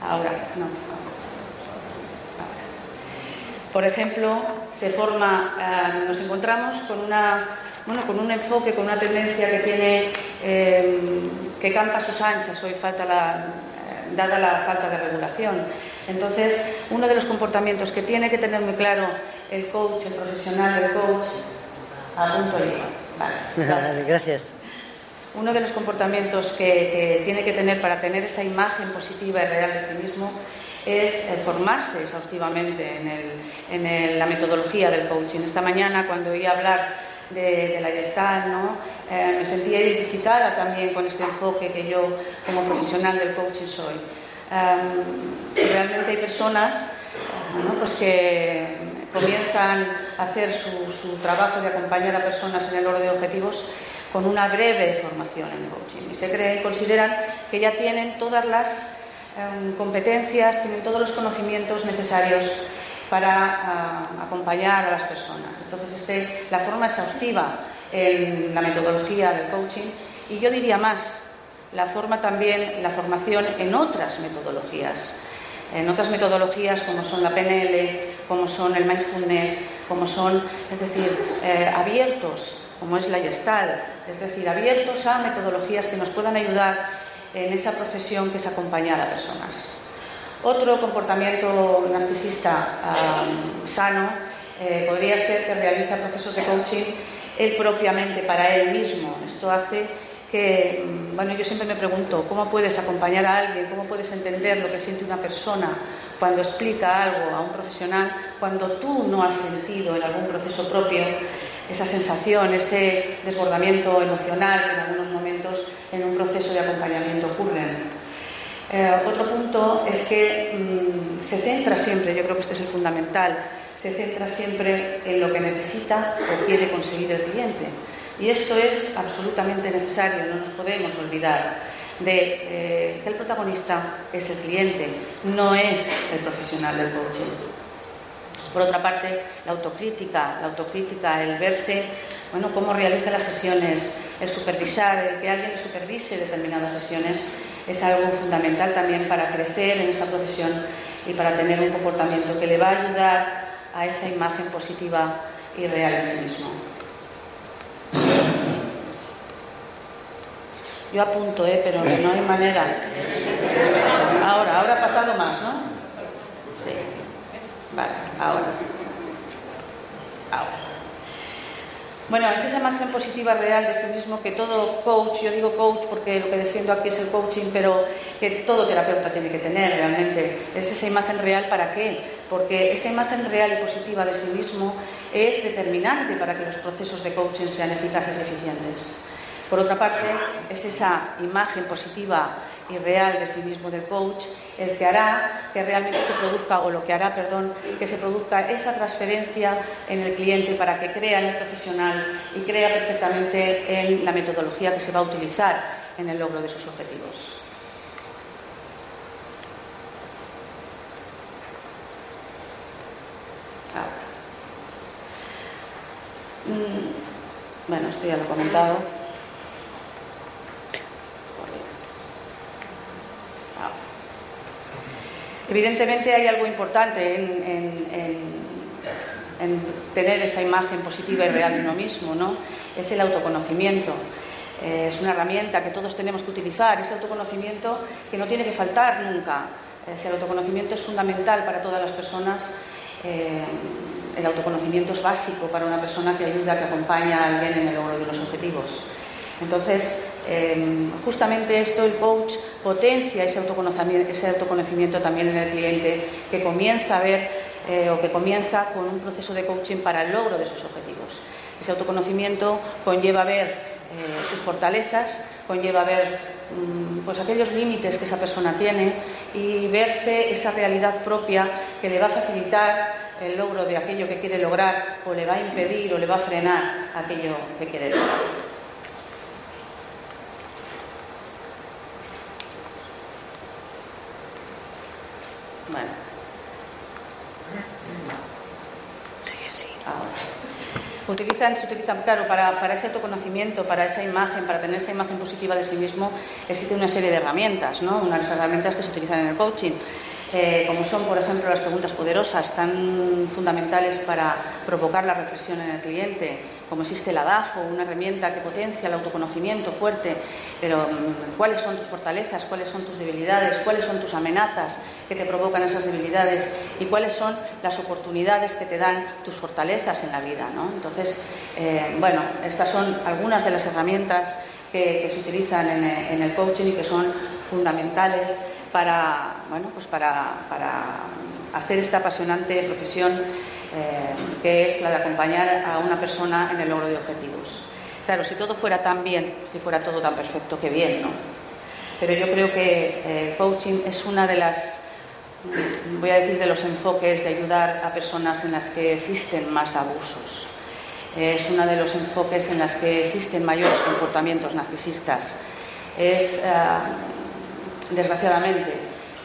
Ahora, no. Ahora. Por ejemplo, se forma, eh, nos encontramos con una, bueno, con un enfoque, con una tendencia que tiene, eh, que campa a sus anchas. Hoy falta la, dada la falta de regulación. Entonces, uno de los comportamientos que tiene que tener muy claro el coach, el profesional del coach, apunto el. Vale, gracias. uno de los comportamientos que, que tiene que tener para tener esa imagen positiva y real de sí mismo es formarse exhaustivamente en, el- en el- la metodología del coaching. Esta mañana, cuando oí hablar de, de la Gestalt, ¿no? Eh, me sentía identificada también con este enfoque que yo, como profesional del coaching, soy. Am, realmente hay personas bueno, pues que comienzan a hacer su, su trabajo de acompañar a personas en el logro de objetivos con una breve formación en coaching y se creen, consideran que ya tienen todas las em, competencias, tienen todos los conocimientos necesarios para ah, acompañar a las personas. Entonces, este, la forma exhaustiva en la metodología del coaching y yo diría más, la forma también, la formación en otras metodologías, en otras metodologías como son la PNL, como son el mindfulness, como son, es decir, eh, abiertos, como es la Gestalt, es decir, abiertos a metodologías que nos puedan ayudar en esa profesión que es acompañar a personas. Otro comportamiento narcisista sano eh, podría ser que realiza procesos de coaching él propiamente para él mismo. Esto hace que, mm, bueno, yo siempre me pregunto, ¿cómo puedes acompañar a alguien? ¿Cómo puedes entender lo que siente una persona cuando explica algo a un profesional cuando tú no has sentido en algún proceso propio esa sensación, ese desbordamiento emocional que en algunos momentos en un proceso de acompañamiento ocurren? Eh, otro punto es que mm, se centra siempre, yo creo que este es el fundamental, se centra siempre en lo que necesita o quiere conseguir el cliente. Y esto es absolutamente necesario, no nos podemos olvidar de eh, que el protagonista es el cliente, no es el profesional del coaching. Por otra parte, la autocrítica, la autocrítica, el verse, bueno, cómo realiza las sesiones, el supervisar, el que alguien supervise determinadas sesiones, es algo fundamental también para crecer en esa profesión y para tener un comportamiento que le va a ayudar a esa imagen positiva y real de sí mismo. Yo apunto, ¿eh? pero no hay manera. Ahora, ahora ha pasado más, ¿no? Sí. Vale, ahora. Ahora. Bueno, es esa imagen positiva real de sí mismo que todo coach, yo digo coach porque lo que defiendo aquí es el coaching, pero que todo terapeuta tiene que tener realmente. Es esa imagen real para qué? Porque esa imagen real y positiva de sí mismo es determinante para que los procesos de coaching sean eficaces y eficientes. Por otra parte, es esa imagen positiva y real de sí mismo del coach el que hará que realmente se produzca, o lo que hará, perdón, que se produzca esa transferencia en el cliente para que crea en el profesional y crea perfectamente en la metodología que se va a utilizar en el logro de sus objetivos. Ahora. Mm, Bueno, esto ya lo he comentado. Evidentemente hay algo importante en, en- en- en tener esa imagen positiva y real de uno mismo, ¿no? Es el autoconocimiento. Eh, es una herramienta que todos tenemos que utilizar, ese autoconocimiento que no tiene que faltar nunca. Ese autoconocimiento es fundamental para todas las personas. Eh, el autoconocimiento es básico para una persona que ayuda, que acompaña a alguien en el logro de los objetivos. Entonces, eh, justamente esto el coach potencia ese autoconocimiento, ese autoconocimiento también en el cliente, que comienza a ver eh, o que comienza con un proceso de coaching para el logro de sus objetivos. Ese autoconocimiento conlleva ver eh, sus fortalezas, conlleva ver mm, pues aquellos límites que esa persona tiene y verse esa realidad propia que le va a facilitar el logro de aquello que quiere lograr o le va a impedir o le va a frenar aquello que quiere lograr. Bueno. Sí, sí. Ahora. Utilizan, se utilizan, claro, para, para, ese autoconocimiento, para esa imagen, para tener esa imagen positiva de sí mismo, existe una serie de herramientas, ¿no? Una de las herramientas que se utilizan en el coaching. Eh, como son, por ejemplo, las preguntas poderosas, tan fundamentales para provocar la reflexión en el cliente, como existe el ADAFO, una herramienta que potencia el autoconocimiento fuerte, pero mm, cuáles son tus fortalezas, cuáles son tus debilidades, cuáles son tus amenazas que te provocan esas debilidades y cuáles son las oportunidades que te dan tus fortalezas en la vida. ¿no? Entonces, eh, bueno, estas son algunas de las herramientas que, se utilizan en el coaching y que son fundamentales para, bueno, pues para, hacer esta apasionante profesión eh, que es la de acompañar a una persona en el logro de objetivos. Claro, si todo fuera tan bien, si fuera todo tan perfecto, que bien, ¿no? Pero yo creo que eh, coaching es una de las, voy a decir, de los enfoques de ayudar a personas en las que existen más abusos. Es uno de los enfoques en las que existen mayores comportamientos narcisistas. Es, eh, desgraciadamente.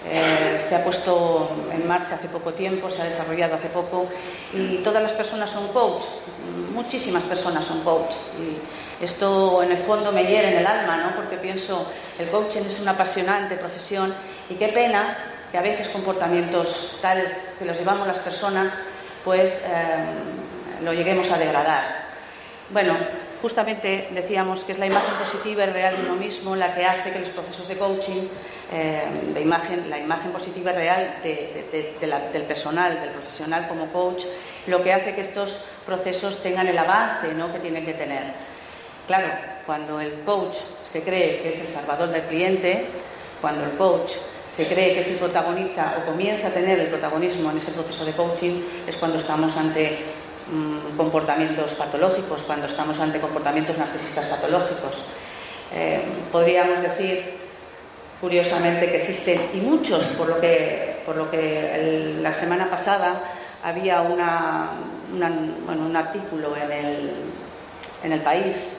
Eh, se ha puesto en marcha hace poco tiempo, se ha desarrollado hace poco y todas las personas son coach, muchísimas personas son coach. Y esto en el fondo me hiere en el alma, ¿no? porque pienso, el coaching es una apasionante profesión y qué pena que a veces comportamientos tales que los llevamos las personas, pues eh, lo lleguemos a degradar. Bueno, justamente decíamos que es la imagen positiva y real de uno mismo la que hace que los procesos de coaching, eh, de imagen, la imagen positiva y real del personal, del profesional como coach, lo que hace que estos procesos tengan el avance ¿no? que tienen que tener. Claro, cuando el coach se cree que es el salvador del cliente, cuando el coach se cree que es el protagonista o comienza a tener el protagonismo en ese proceso de coaching, es cuando estamos ante Mm, comportamientos patológicos, cuando estamos ante comportamientos narcisistas patológicos. Eh, podríamos decir, curiosamente, que existen, y muchos, por lo que, por lo que la semana pasada había una, un artículo en el, en el país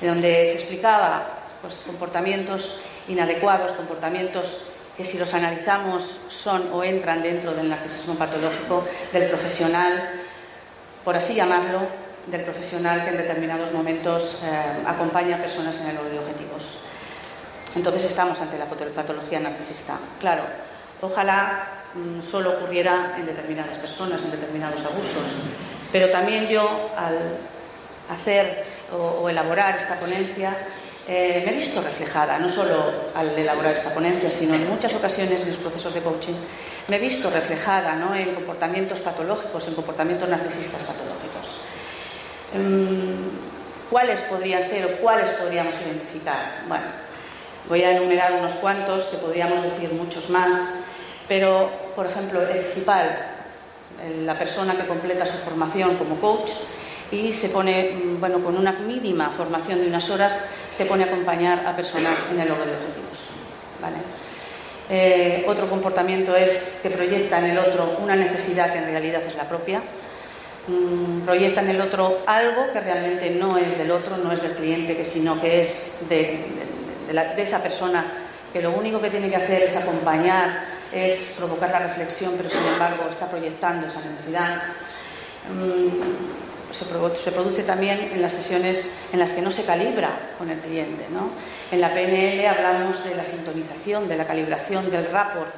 donde se explicaba pues, comportamientos inadecuados, comportamientos que si los analizamos son o entran dentro del narcisismo patológico del profesional por así llamarlo, del profesional que en determinados momentos eh, acompaña a personas en el logro de objetivos. Entonces estamos ante la patología narcisista. Claro, ojalá mm, solo ocurriera en determinadas personas, en determinados abusos, pero también yo al hacer o, elaborar esta ponencia eh, me he visto reflejada, no solo al elaborar esta ponencia, sino en muchas ocasiones en los procesos de coaching me he visto reflejada ¿no? en comportamientos patológicos, en comportamientos narcisistas patológicos. Em, ¿Cuáles podrían ser o cuáles podríamos identificar? Bueno, voy a enumerar unos cuantos, que podríamos decir muchos más, pero, por ejemplo, el principal, la persona que completa su formación como coach y se pone, mm, bueno, con una mínima formación de unas horas, se pone a acompañar a personas en el logro de objetivos. ¿vale? Eh, otro comportamiento es que proyecta en el otro una necesidad que en realidad es la propia. Mm, proyecta en el otro algo que realmente no es del otro, no es del cliente, que sino que es de, esa persona que lo único que tiene que hacer es acompañar, es provocar la reflexión, pero sin embargo está proyectando esa necesidad. Mm, se, produce también en las sesiones en las que no se calibra con el cliente. En la PNL hablamos de la sintonización, de la calibración, del rapport.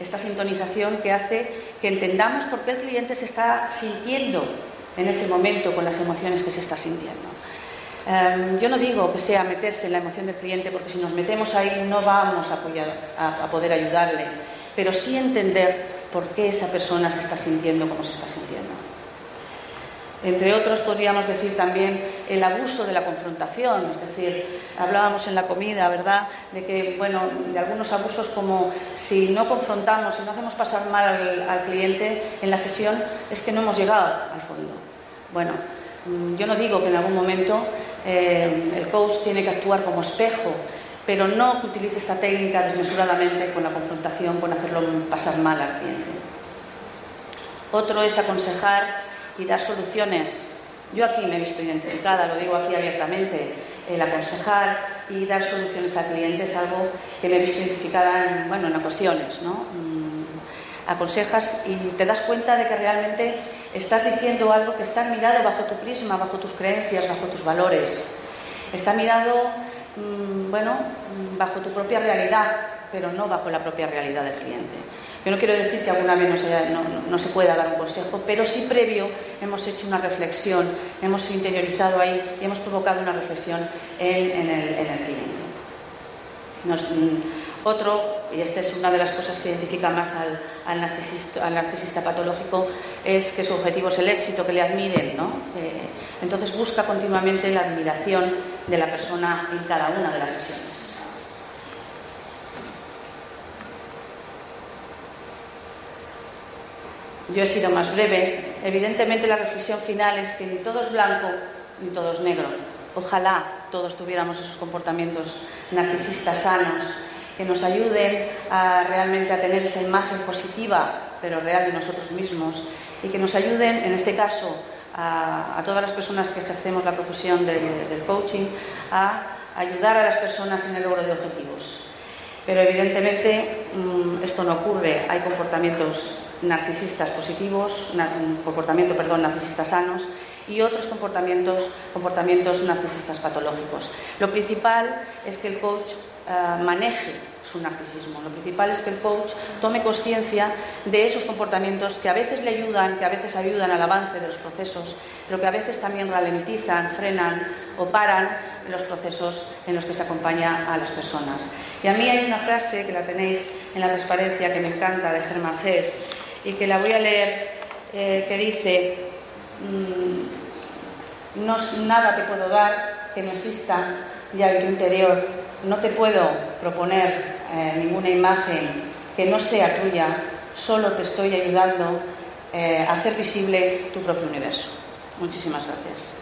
Esta sintonización que hace que entendamos por qué el cliente se está sintiendo en ese momento con las emociones que se está sintiendo. Em, yo no digo que sea meterse en la emoción del cliente porque si nos metemos ahí no vamos a poder ayudarle, pero sí entender por qué esa persona se está sintiendo como se está sintiendo. Entre otros, podríamos decir también el abuso de la confrontación, es decir, hablábamos en la comida, ¿verdad?, de que, bueno, de algunos abusos como si no confrontamos, si no hacemos pasar mal al, cliente en la sesión, es que no hemos llegado al fondo. Bueno, mm, yo no digo que en algún momento eh, el coach tiene que actuar como espejo, pero no utilice esta técnica desmesuradamente con la confrontación, con hacerlo pasar mal al cliente. Otro es aconsejar y dar soluciones. Yo aquí me he visto identificada, lo digo aquí abiertamente, el aconsejar y dar soluciones al cliente es algo que me he visto identificada en, bueno, en ocasiones. ¿no? Mm, aconsejas y te das cuenta de que realmente estás diciendo algo que está mirado bajo tu prisma, bajo tus creencias, bajo tus valores. Está mirado, mm, bueno, bajo tu propia realidad, pero no bajo la propia realidad del cliente. Yo no quiero decir que alguna vez no se, pueda dar un consejo, pero sí previo hemos hecho una reflexión, hemos interiorizado ahí y hemos provocado una reflexión en, el, cliente. Mm, otro, y esta es una de las cosas que identifica más al, narcisista, patológico, es que su objetivo es el éxito, que le admiren. ¿no? entonces busca continuamente la admiración de la persona en cada una de las sesiones. Yo he sido más breve. Evidentemente la reflexión final es que ni todo es blanco ni todo es negro. Ojalá todos tuviéramos esos comportamientos narcisistas sanos que nos ayuden a realmente a tener esa imagen positiva, pero real de nosotros mismos, y que nos ayuden, en este caso, a, todas las personas que ejercemos la profesión del coaching, a ayudar a las personas en el logro de objetivos. Pero evidentemente mm, esto no ocurre, hay comportamientos narcisistas positivos, comportamiento, perdón, narcisistas sanos y otros comportamientos, comportamientos narcisistas patológicos. Lo principal es que el coach eh, maneje su narcisismo. Lo principal es que el coach tome conciencia de esos comportamientos que a veces le ayudan, que a veces ayudan al avance de los procesos, pero que a veces también ralentizan, frenan o paran los procesos en los que se acompaña a las personas. Y a mí hay una frase que la tenéis en la transparencia que me encanta de Germán Hess y que la voy a leer, eh, que dice, mm, no, nada te puedo dar que no exista ya en tu interior, no te puedo proponer eh, ninguna imagen que no sea tuya, solo te estoy ayudando eh, a hacer visible tu propio universo. Muchísimas gracias.